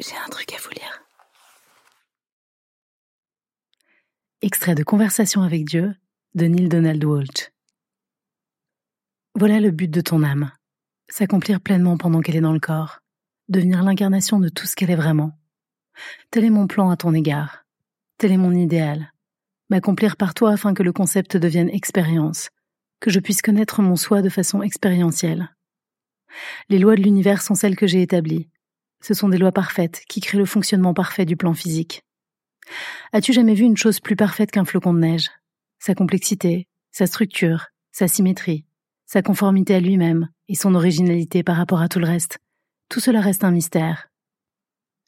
J'ai un truc à vous lire. Extrait de Conversation avec Dieu de Neil Donald Walsh. Voilà le but de ton âme. S'accomplir pleinement pendant qu'elle est dans le corps. Devenir l'incarnation de tout ce qu'elle est vraiment. Tel est mon plan à ton égard. Tel est mon idéal. M'accomplir par toi afin que le concept devienne expérience. Que je puisse connaître mon soi de façon expérientielle. Les lois de l'univers sont celles que j'ai établies. Ce sont des lois parfaites qui créent le fonctionnement parfait du plan physique. As-tu jamais vu une chose plus parfaite qu'un flocon de neige? Sa complexité, sa structure, sa symétrie, sa conformité à lui-même et son originalité par rapport à tout le reste. Tout cela reste un mystère.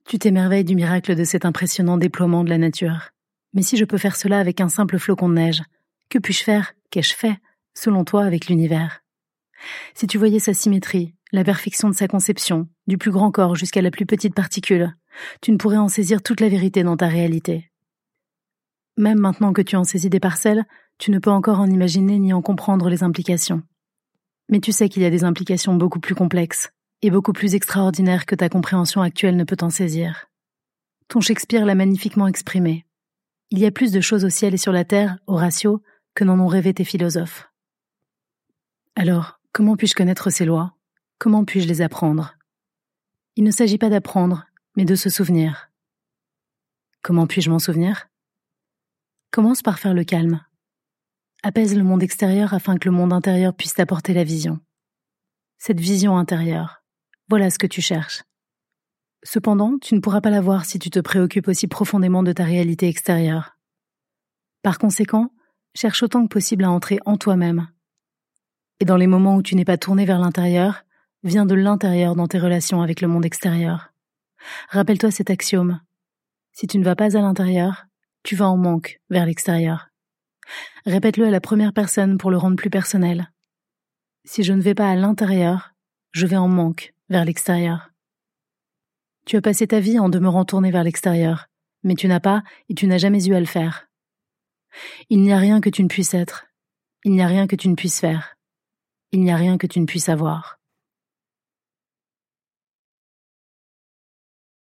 Tu t'émerveilles du miracle de cet impressionnant déploiement de la nature. Mais si je peux faire cela avec un simple flocon de neige, que puis-je faire, qu'ai-je fait, selon toi, avec l'univers? Si tu voyais sa symétrie, la perfection de sa conception, du plus grand corps jusqu'à la plus petite particule, tu ne pourrais en saisir toute la vérité dans ta réalité. Même maintenant que tu en saisis des parcelles, tu ne peux encore en imaginer ni en comprendre les implications. Mais tu sais qu'il y a des implications beaucoup plus complexes et beaucoup plus extraordinaires que ta compréhension actuelle ne peut en saisir. Ton Shakespeare l'a magnifiquement exprimé. Il y a plus de choses au ciel et sur la terre, Horatio, que n'en ont rêvé tes philosophes. Alors, comment puis-je connaître ces lois? Comment puis-je les apprendre? Il ne s'agit pas d'apprendre, mais de se souvenir. Comment puis-je m'en souvenir? Commence par faire le calme. Apaise le monde extérieur afin que le monde intérieur puisse t'apporter la vision. Cette vision intérieure, voilà ce que tu cherches. Cependant, tu ne pourras pas la voir si tu te préoccupes aussi profondément de ta réalité extérieure. Par conséquent, cherche autant que possible à entrer en toi-même. Et dans les moments où tu n'es pas tourné vers l'intérieur, vient de l'intérieur dans tes relations avec le monde extérieur. Rappelle-toi cet axiome. Si tu ne vas pas à l'intérieur, tu vas en manque vers l'extérieur. Répète-le à la première personne pour le rendre plus personnel. Si je ne vais pas à l'intérieur, je vais en manque vers l'extérieur. Tu as passé ta vie en demeurant tourné vers l'extérieur, mais tu n'as pas et tu n'as jamais eu à le faire. Il n'y a rien que tu ne puisses être. Il n'y a rien que tu ne puisses faire. Il n'y a rien que tu ne puisses avoir.